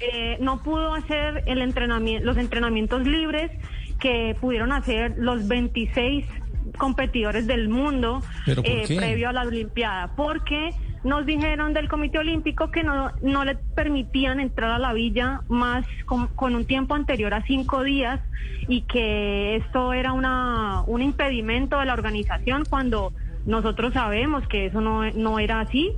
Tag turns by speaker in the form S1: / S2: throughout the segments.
S1: eh, no pudo hacer el entrenamiento, los entrenamientos libres que pudieron hacer los 26 competidores del mundo
S2: ¿Pero por
S1: eh, previo a la Olimpiada, porque nos dijeron del Comité Olímpico que no, no le permitían entrar a la villa más con, con un tiempo anterior a cinco días y que esto era una, un impedimento de la organización cuando nosotros sabemos que eso no, no era así.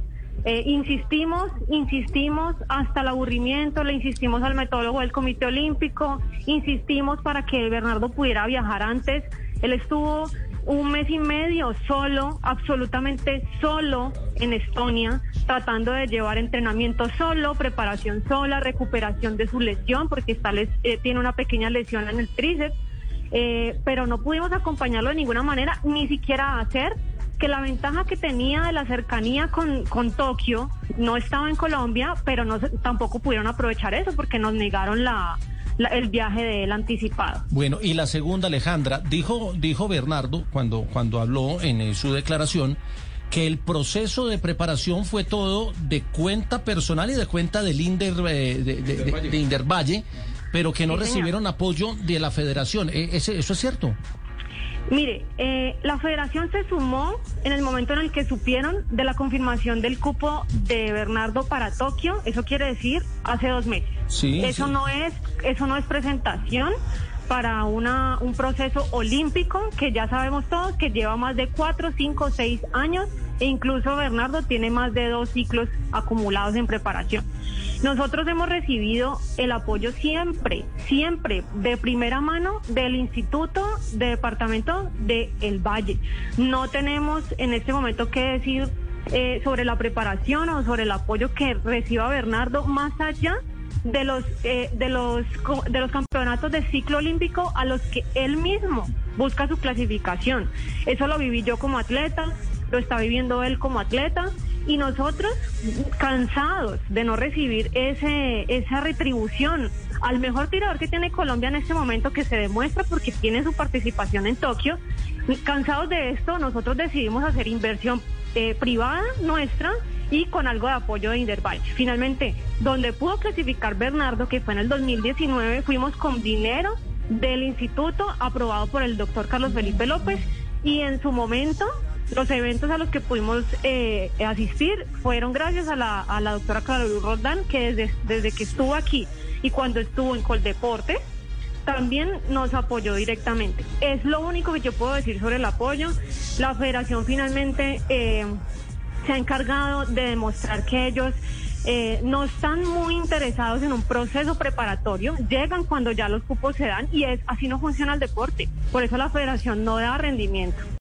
S1: Eh, insistimos, insistimos hasta el aburrimiento, le insistimos al metólogo del Comité Olímpico, insistimos para que Bernardo pudiera viajar antes. Él estuvo un mes y medio solo, absolutamente solo en Estonia, tratando de llevar entrenamiento solo, preparación sola, recuperación de su lesión, porque está eh, tiene una pequeña lesión en el tríceps, eh, pero no pudimos acompañarlo de ninguna manera, ni siquiera hacer que la ventaja que tenía de la cercanía con, con Tokio no estaba en Colombia, pero no se- tampoco pudieron aprovechar eso porque nos negaron la, la- el viaje de él anticipado.
S2: Bueno, y la segunda, Alejandra, dijo, dijo Bernardo cuando, cuando habló en eh, su declaración que el proceso de preparación fue todo de cuenta personal y de cuenta del Inder, eh, de, de- de- de Indervalle, pero que no
S1: Sí, señor.
S2: recibieron apoyo de la federación. Eh, ese- ¿Eso es cierto?
S1: Mire, eh, la federación se sumó en el momento en el que supieron de la confirmación del cupo de Bernardo para Tokio. Eso quiere decir hace dos meses.
S2: Sí,
S1: Eso
S2: sí.
S1: no es, eso no es presentación para una, un proceso olímpico que ya sabemos todos que lleva más de cuatro, cinco, seis años e incluso Bernardo tiene más de dos ciclos acumulados en preparación. Nosotros hemos recibido el apoyo siempre, siempre, de primera mano del Instituto de Departamento de El Valle. No tenemos en este momento que decir eh, sobre la preparación o sobre el apoyo que reciba Bernardo más allá de los eh, de los de los campeonatos de ciclo olímpico a los que él mismo busca su clasificación. Eso lo viví yo como atleta, lo está viviendo él como atleta y nosotros cansados de no recibir ese esa retribución al mejor tirador que tiene Colombia en este momento que se demuestra porque tiene su participación en Tokio. Cansados de esto, nosotros decidimos hacer inversión eh, privada nuestra y con algo de apoyo de Indervalle. Finalmente, donde pudo clasificar Bernardo, que fue en el 2019, fuimos con dinero del instituto aprobado por el doctor Carlos Felipe López y en su momento los eventos a los que pudimos eh, asistir fueron gracias a la, a la doctora Carolina Roldán, que desde, desde que estuvo aquí y cuando estuvo en Coldeporte, también nos apoyó directamente. Es lo único que yo puedo decir sobre el apoyo. La federación finalmente eh, se ha encargado de demostrar que ellos eh, no están muy interesados en un proceso preparatorio, llegan cuando ya los cupos se dan y es así no funciona el deporte. Por eso la federación no da rendimiento.